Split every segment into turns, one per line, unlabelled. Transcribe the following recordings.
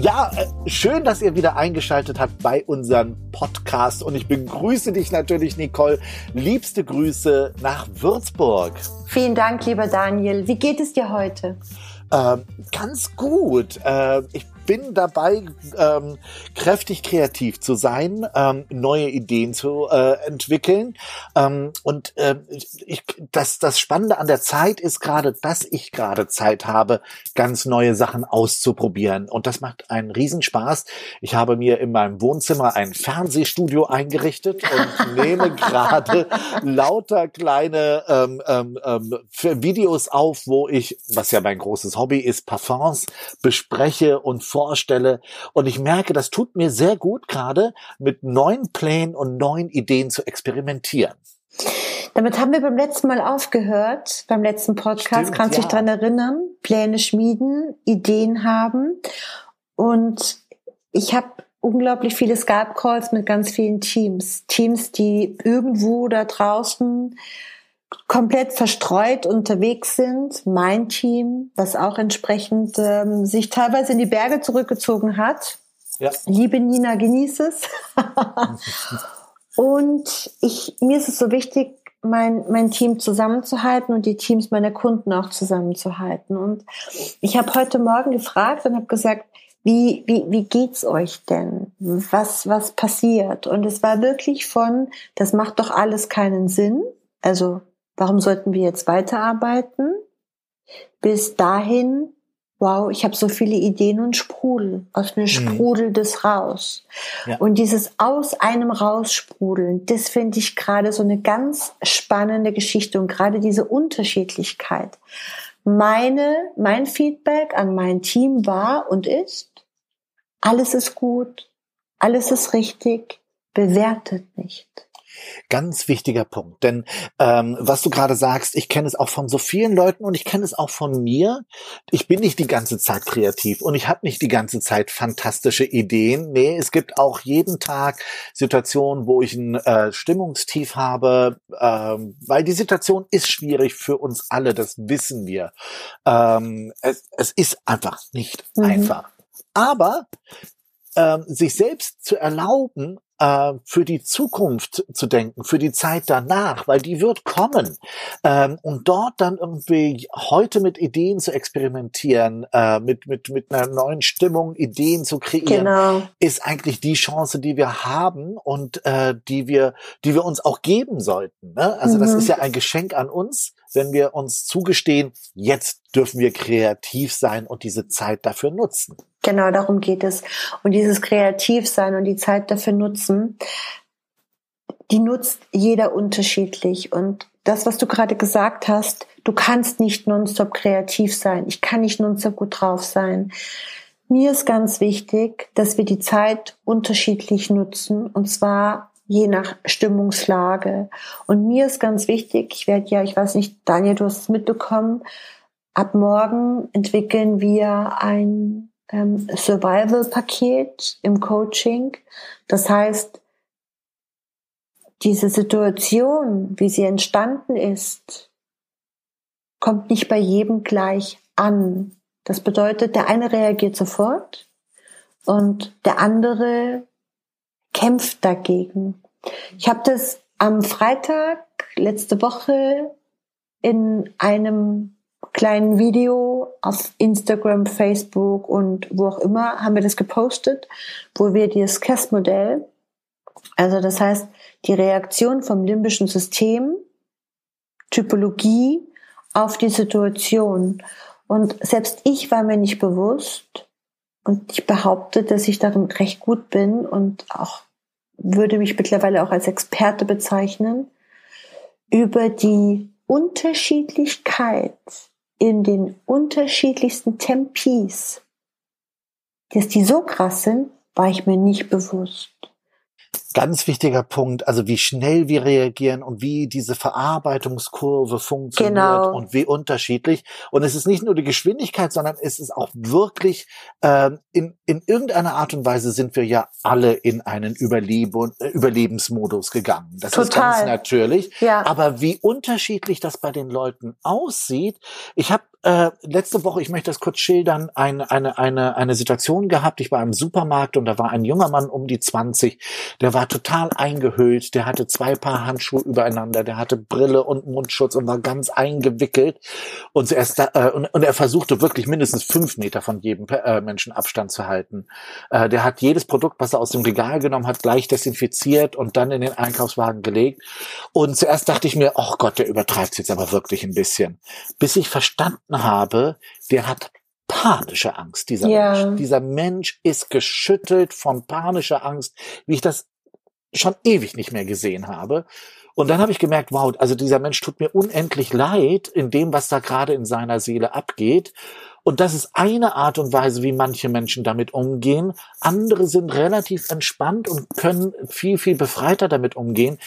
Ja, äh, schön, dass ihr wieder eingeschaltet habt bei unserem Podcast und ich begrüße dich natürlich, Nicole. Liebste Grüße nach Würzburg.
Vielen Dank, lieber Daniel. Wie geht es dir heute?
Ähm, ganz gut. Äh, ich bin dabei, ähm, kräftig kreativ zu sein, ähm, neue Ideen zu äh, entwickeln. Ähm, und äh, ich, das, das Spannende an der Zeit ist gerade, dass ich gerade Zeit habe, ganz neue Sachen auszuprobieren. Und das macht einen Riesenspaß. Ich habe mir in meinem Wohnzimmer ein Fernsehstudio eingerichtet und nehme gerade lauter kleine ähm, ähm, ähm Videos auf, wo ich, was ja mein großes Hobby ist, Parfums bespreche und vorstelle. Und ich merke, das tut mir sehr gut, gerade mit neuen Plänen und neuen Ideen zu experimentieren.
Damit haben wir beim letzten Mal aufgehört, beim letzten Podcast, Stimmt, kannst du ja. dich dran erinnern, Pläne schmieden, Ideen haben. Und ich habe unglaublich viele Skype-Calls mit ganz vielen Teams. Teams, die irgendwo da draußen komplett verstreut unterwegs sind. Mein Team, was auch entsprechend ähm, sich teilweise in die Berge zurückgezogen hat. Ja. Liebe Nina, genieß es. und ich, mir ist es so wichtig, mein, mein Team zusammenzuhalten und die Teams meiner Kunden auch zusammenzuhalten. Und ich habe heute Morgen gefragt und habe gesagt, wie, wie, wie geht's euch denn? Was, was passiert? Und es war wirklich von, das macht doch alles keinen Sinn. Also warum sollten wir jetzt weiterarbeiten? Bis dahin, wow, ich habe so viele Ideen und Sprudel. Aus mir mhm. sprudelt es raus. Ja. Und dieses aus einem raussprudeln, das finde ich gerade so eine ganz spannende Geschichte und gerade diese Unterschiedlichkeit. Meine, mein Feedback an mein Team war und ist, alles ist gut, alles ist richtig, bewertet nicht.
Ganz wichtiger Punkt, denn ähm, was du gerade sagst, ich kenne es auch von so vielen Leuten und ich kenne es auch von mir. Ich bin nicht die ganze Zeit kreativ und ich habe nicht die ganze Zeit fantastische Ideen. Nee, es gibt auch jeden Tag Situationen, wo ich ein äh, Stimmungstief habe, ähm, weil die Situation ist schwierig für uns alle, das wissen wir. Ähm, es, es ist einfach nicht mhm. einfach. Aber ähm, sich selbst zu erlauben, äh, für die Zukunft zu denken, für die Zeit danach, weil die wird kommen. Ähm, und dort dann irgendwie heute mit Ideen zu experimentieren, äh, mit, mit, mit einer neuen Stimmung Ideen zu kreieren, genau. ist eigentlich die Chance, die wir haben und äh, die wir, die wir uns auch geben sollten. Ne? Also mhm. das ist ja ein Geschenk an uns, wenn wir uns zugestehen, jetzt dürfen wir kreativ sein und diese Zeit dafür nutzen.
Genau, darum geht es. Und dieses Kreativsein und die Zeit dafür nutzen, die nutzt jeder unterschiedlich. Und das, was du gerade gesagt hast, du kannst nicht nonstop kreativ sein. Ich kann nicht nonstop gut drauf sein. Mir ist ganz wichtig, dass wir die Zeit unterschiedlich nutzen. Und zwar je nach Stimmungslage. Und mir ist ganz wichtig, ich werde ja, ich weiß nicht, Daniel, du hast es mitbekommen, ab morgen entwickeln wir ein ähm, Survival-Paket im Coaching. Das heißt, diese Situation, wie sie entstanden ist, kommt nicht bei jedem gleich an. Das bedeutet, der eine reagiert sofort und der andere kämpft dagegen. Ich habe das am Freitag letzte Woche in einem kleinen Video auf Instagram, Facebook und wo auch immer haben wir das gepostet, wo wir das KESS-Modell, also das heißt die Reaktion vom limbischen System, Typologie auf die Situation. Und selbst ich war mir nicht bewusst und ich behaupte, dass ich darin recht gut bin und auch würde mich mittlerweile auch als Experte bezeichnen, über die Unterschiedlichkeit in den unterschiedlichsten Tempis, dass die so krass sind, war ich mir nicht bewusst.
Ganz wichtiger Punkt, also wie schnell wir reagieren und wie diese Verarbeitungskurve funktioniert
Genau.
und wie unterschiedlich. Und es ist nicht nur die Geschwindigkeit, sondern es ist auch wirklich ähm, in, in irgendeiner Art und Weise sind wir ja alle in einen Überleben, äh, Überlebensmodus gegangen. Das ist
Total.
ganz natürlich.
Ja.
Aber wie unterschiedlich das bei den Leuten aussieht. Ich habe äh, letzte Woche, ich möchte das kurz schildern, eine, eine, eine, eine Situation gehabt. Ich war im Supermarkt und da war ein junger Mann um die 20, der war total eingehüllt, der hatte zwei Paar Handschuhe übereinander, der hatte Brille und Mundschutz und war ganz eingewickelt. Und zuerst äh, und, und er versuchte wirklich mindestens fünf Meter von jedem äh, Menschen Abstand zu halten. Äh, der hat jedes Produkt, was er aus dem Regal genommen hat, gleich desinfiziert und dann in den Einkaufswagen gelegt. Und zuerst dachte ich mir, oh Gott, der übertreibt jetzt aber wirklich ein bisschen. Bis ich verstanden habe, der hat panische Angst, dieser
Ja.
Mensch. Dieser Mensch ist geschüttelt von panischer Angst, wie ich das schon ewig nicht mehr gesehen habe. Und dann habe ich gemerkt, wow, also dieser Mensch tut mir unendlich leid in dem, was da gerade in seiner Seele abgeht. Und das ist eine Art und Weise, wie manche Menschen damit umgehen. Andere sind relativ entspannt und können viel, viel befreiter damit umgehen.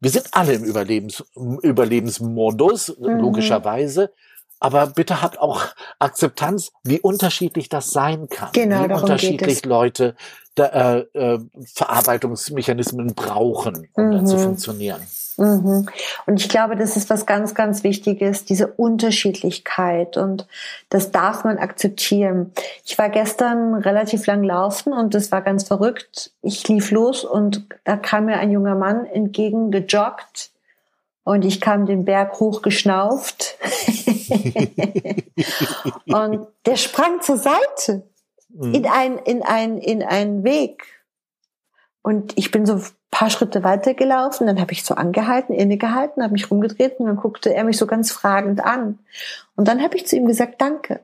Wir sind alle im Überlebens, Überlebensmodus,
Mhm.
logischerweise. Aber bitte habt auch Akzeptanz, wie unterschiedlich das sein kann.
Genau,
wie unterschiedlich
es.
Leute da, äh, äh, Verarbeitungsmechanismen brauchen, um da zu
Mhm.
funktionieren.
Mhm. Und ich glaube, das ist was ganz, ganz Wichtiges, diese Unterschiedlichkeit. Und das darf man akzeptieren. Ich war gestern relativ lang laufen und das war ganz verrückt. Ich lief los und da kam mir ein junger Mann entgegen gejoggt. Und ich kam den Berg hochgeschnauft. und der sprang zur Seite
Mhm.
in ein in ein in einen Weg und ich bin so ein paar Schritte weitergelaufen dann habe ich so angehalten innegehalten habe mich rumgedreht und dann guckte er mich so ganz fragend an und dann habe ich zu ihm gesagt danke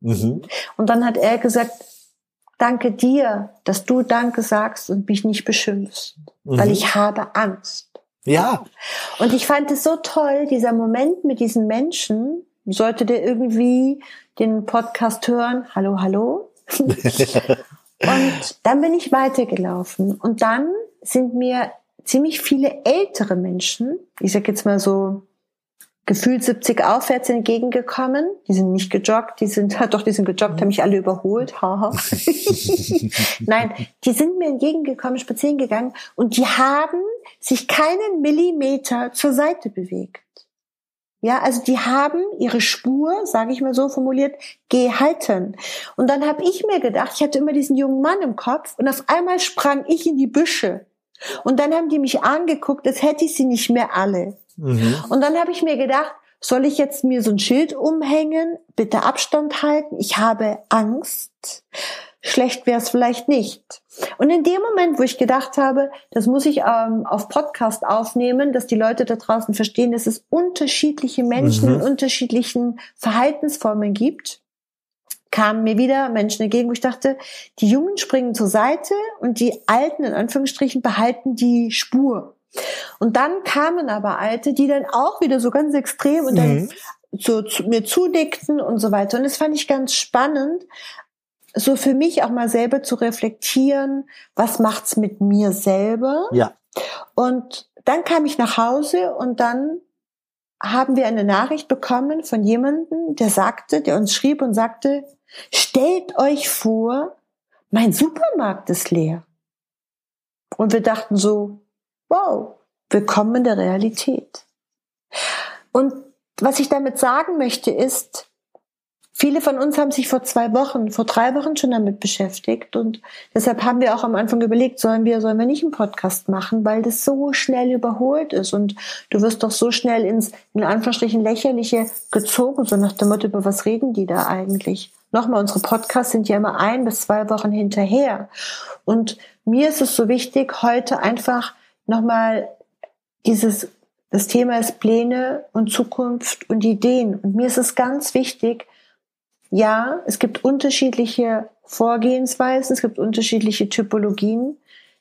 Mhm.
und dann hat er gesagt danke dir dass du danke sagst und mich nicht beschimpfst weil
Mhm.
ich habe Angst
Ja,
und ich fand es so toll, dieser Moment mit diesen Menschen. Sollte der irgendwie den Podcast hören, hallo, hallo. und dann bin ich weitergelaufen. Und dann sind mir ziemlich viele ältere Menschen, ich sag jetzt mal so gefühlt 70 aufwärts entgegengekommen. Die sind nicht gejoggt, die sind, doch, die sind gejoggt, haben mich alle überholt. Haha. Nein, die sind mir entgegengekommen, spazieren gegangen und die haben sich keinen Millimeter zur Seite bewegt. Ja, also die haben ihre Spur, sage ich mal so formuliert, gehalten. Und dann habe ich mir gedacht, ich hatte immer diesen jungen Mann im Kopf und auf einmal sprang ich in die Büsche. Und dann haben die mich angeguckt, als hätte ich sie nicht mehr alle.
Mhm.
Und dann habe ich mir gedacht, soll ich jetzt mir so ein Schild umhängen? Bitte Abstand halten. Ich habe Angst. Schlecht wäre es vielleicht nicht. Und in dem Moment, wo ich gedacht habe, das muss ich ähm, auf Podcast aufnehmen, dass die Leute da draußen verstehen, dass es unterschiedliche Menschen
Mhm.
in unterschiedlichen Verhaltensformen gibt, kamen mir wieder Menschen entgegen, wo ich dachte, die Jungen springen zur Seite und die Alten in Anführungsstrichen behalten die Spur. Und dann kamen aber Alte, die dann auch wieder so ganz extrem und dann
Mhm.
so zu, mir zudickten und so weiter. Und das fand ich ganz spannend, so für mich auch mal selber zu reflektieren, was macht's mit mir selber?
Ja.
Und dann kam ich nach Hause und dann haben wir eine Nachricht bekommen von jemandem, der sagte, der uns schrieb und sagte, stellt euch vor, mein Supermarkt ist leer. Und wir dachten so, wow, willkommen in der Realität. Und was ich damit sagen möchte ist, viele von uns haben sich vor zwei Wochen, vor drei Wochen schon damit beschäftigt und deshalb haben wir auch am Anfang überlegt, sollen wir, sollen wir nicht einen Podcast machen, weil das so schnell überholt ist und du wirst doch so schnell ins, in Anführungsstrichen, lächerliche gezogen, so nach dem Motto, über was reden die da eigentlich? Nochmal, unsere Podcasts sind ja immer ein bis zwei Wochen hinterher und mir ist es so wichtig, heute einfach nochmal dieses, das Thema ist Pläne und Zukunft und Ideen. Und mir ist es ganz wichtig, ja, es gibt unterschiedliche Vorgehensweisen, es gibt unterschiedliche Typologien.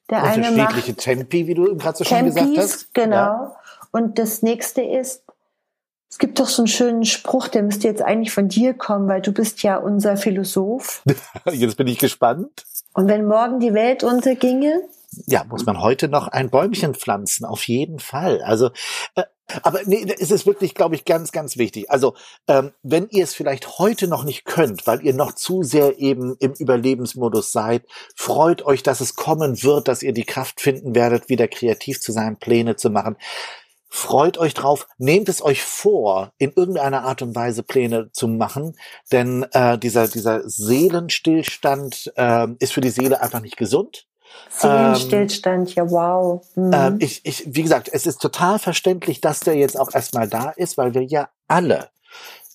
Der eine macht
Unterschiedliche Tempi, wie du gerade so schön gesagt
Tempis,
hast.
genau.
Ja.
Und das nächste ist, es gibt doch so einen schönen Spruch, der müsste jetzt eigentlich von dir kommen, weil du bist ja unser Philosoph.
Jetzt bin ich gespannt.
Und wenn morgen die Welt unterginge,
ja, muss man heute noch ein Bäumchen pflanzen, auf jeden Fall. Also äh, aber nee, es ist wirklich, glaube ich, ganz, ganz wichtig. Also, ähm, wenn ihr es vielleicht heute noch nicht könnt, weil ihr noch zu sehr eben im Überlebensmodus seid, freut euch, dass es kommen wird, dass ihr die Kraft finden werdet, wieder kreativ zu sein, Pläne zu machen. Freut euch drauf, nehmt es euch vor, in irgendeiner Art und Weise Pläne zu machen, denn äh, dieser, dieser Seelenstillstand äh, ist für die Seele einfach nicht gesund.
Seelenstillstand, ähm, ja wow.
Mhm. Äh, ich, ich, wie gesagt, es ist total verständlich, dass der jetzt auch erstmal da ist, weil wir ja alle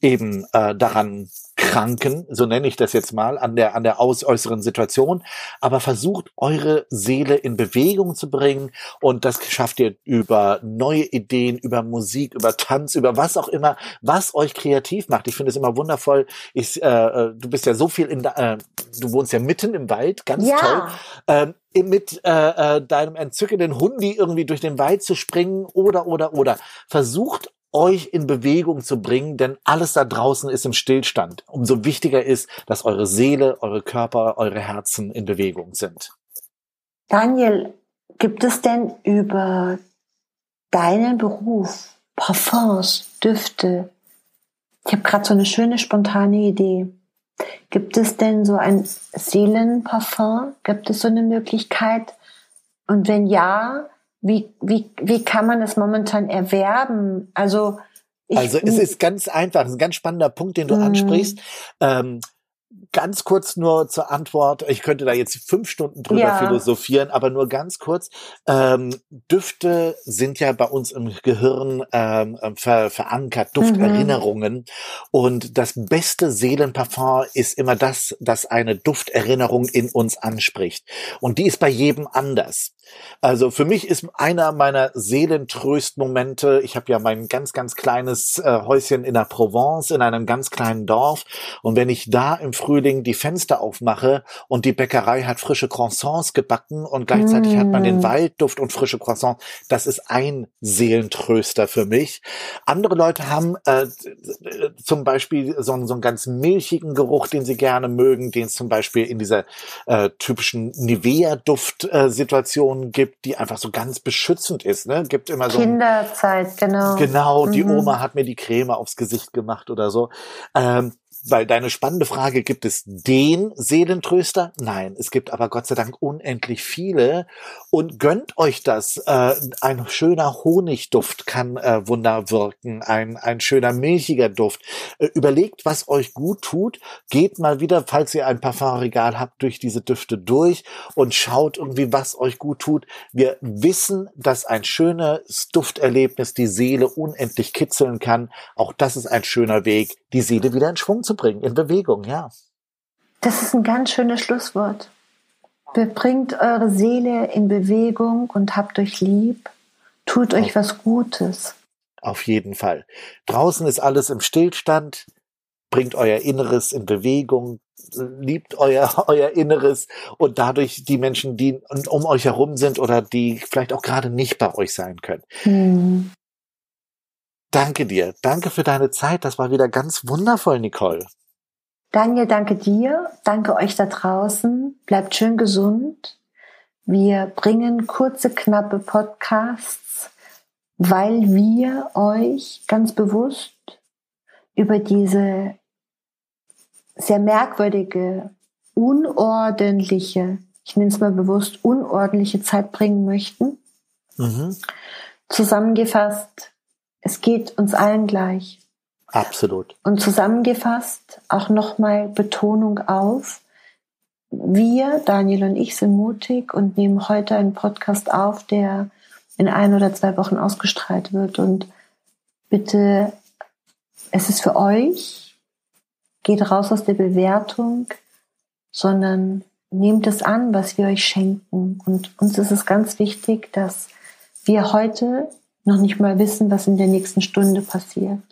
eben äh, daran kranken, so nenne ich das jetzt mal, an der, an der aus äußeren Situation. Aber versucht eure Seele in Bewegung zu bringen und das schafft ihr über neue Ideen, über Musik, über Tanz, über was auch immer, was euch kreativ macht. Ich finde es immer wundervoll. Ich, äh, äh du bist ja so viel in, äh, du wohnst ja mitten im Wald, ganz ja. toll. Ähm, mit äh, äh, deinem entzückenden Hundi irgendwie durch den Wald zu springen oder oder oder versucht euch in Bewegung zu bringen, denn alles da draußen ist im Stillstand. Umso wichtiger ist, dass eure Seele, eure Körper, eure Herzen in Bewegung sind.
Daniel, gibt es denn über deinen Beruf Parfums, Düfte? Ich habe gerade so eine schöne spontane Idee. Gibt es denn so ein Seelenparfum? Gibt es so eine Möglichkeit? Und wenn ja, wie, wie, wie kann man das momentan erwerben? Also,
ich, also es ist ganz einfach, es ist ein ganz spannender Punkt, den du mhm. ansprichst. Ähm, ganz kurz nur zur Antwort. Ich könnte da jetzt fünf Stunden drüber ja. philosophieren, aber nur ganz kurz. Ähm, Düfte sind ja bei uns im Gehirn ähm, ver verankert, Dufterinnerungen. Mhm. Und das beste Seelenparfum ist immer das, das eine Dufterinnerung in uns anspricht. Und die ist bei jedem anders. Also für mich ist einer meiner Seelentröstmomente, ich habe ja mein ganz, ganz kleines äh, Häuschen in der Provence, in einem ganz kleinen Dorf. Und wenn ich da im Frühling die Fenster aufmache und die Bäckerei hat frische Croissants gebacken und gleichzeitig mm. hat man den mm. Waldduft und frische Croissants. Das ist ein Seelentröster für mich. Andere Leute haben äh, zum Beispiel so, so einen ganz milchigen Geruch, den sie gerne mögen, den es zum Beispiel in dieser äh, typischen Nivea-Duft-Situation gibt, die einfach so ganz beschützend ist. Ne? Gibt immer so
Kinderzeit, genau.
Genau, die mhm. Oma hat mir die Creme aufs Gesicht gemacht oder so. Ähm, weil deine spannende Frage, gibt es den Seelentröster? Nein, es gibt aber Gott sei Dank unendlich viele. Und gönnt euch das. Äh, ein schöner Honigduft kann äh, Wunder wirken, ein, ein schöner milchiger Duft. Äh, überlegt, was euch gut tut. Geht mal wieder, falls ihr ein Parfumregal habt, durch diese Düfte durch und schaut irgendwie, was euch gut tut. Wir wissen, dass ein schönes Dufterlebnis die Seele unendlich kitzeln kann. Auch das ist ein schöner Weg, die Seele wieder in Schwung zu bringen, in Bewegung, ja.
Das ist ein ganz schönes Schlusswort. Bringt eure Seele in Bewegung und habt euch lieb. Tut euch was Gutes.
Auf jeden Fall. Draußen ist alles im Stillstand. Bringt euer Inneres in Bewegung. Liebt euer, euer Inneres und dadurch die Menschen, die um euch herum sind oder die vielleicht auch gerade nicht bei euch sein können. Hm. Danke dir. Danke für deine Zeit. Das war wieder ganz wundervoll, Nicole.
Daniel, danke dir. Danke euch da draußen. Bleibt schön gesund. Wir bringen kurze, knappe Podcasts, weil wir euch ganz bewusst über diese sehr merkwürdige, unordentliche, ich nenne es mal bewusst, unordentliche Zeit bringen möchten. Mhm. Zusammengefasst, es geht uns allen gleich.
Absolut.
Und zusammengefasst auch nochmal Betonung auf. Wir, Daniel und ich, sind mutig und nehmen heute einen Podcast auf, der in ein oder zwei Wochen ausgestrahlt wird. Und bitte, es ist für euch, geht raus aus der Bewertung, sondern nehmt es an, was wir euch schenken. Und uns ist es ganz wichtig, dass wir heute noch nicht mal wissen, was in der nächsten Stunde passiert.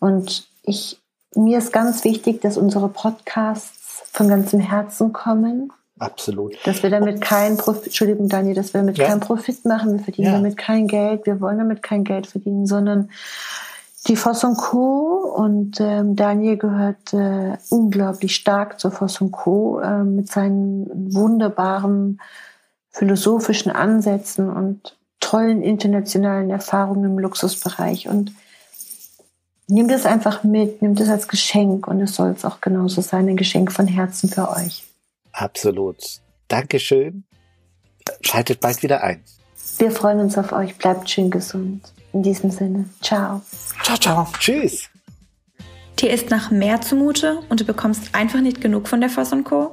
Und ich, mir ist ganz wichtig, dass unsere Podcasts von ganzem Herzen kommen.
Absolut.
Dass wir damit keinen Profit, Entschuldigung, Daniel, dass wir damit ja. keinen Profit machen. Wir verdienen ja. damit kein Geld. Wir wollen damit kein Geld verdienen, sondern die Voss und Co. und ähm, Daniel gehört äh, unglaublich stark zur Voss und Co. Äh, mit seinen wunderbaren philosophischen Ansätzen und tollen internationalen Erfahrungen im Luxusbereich und nimm das einfach mit, nimm das als Geschenk und es soll es auch genauso sein, ein Geschenk von Herzen für euch.
Absolut. Dankeschön. Schaltet bald wieder ein.
Wir freuen uns auf euch. Bleibt schön gesund. In diesem Sinne, ciao.
Ciao, ciao. Tschüss.
Dir ist nach mehr zumute und du bekommst einfach nicht genug von der Voss Co.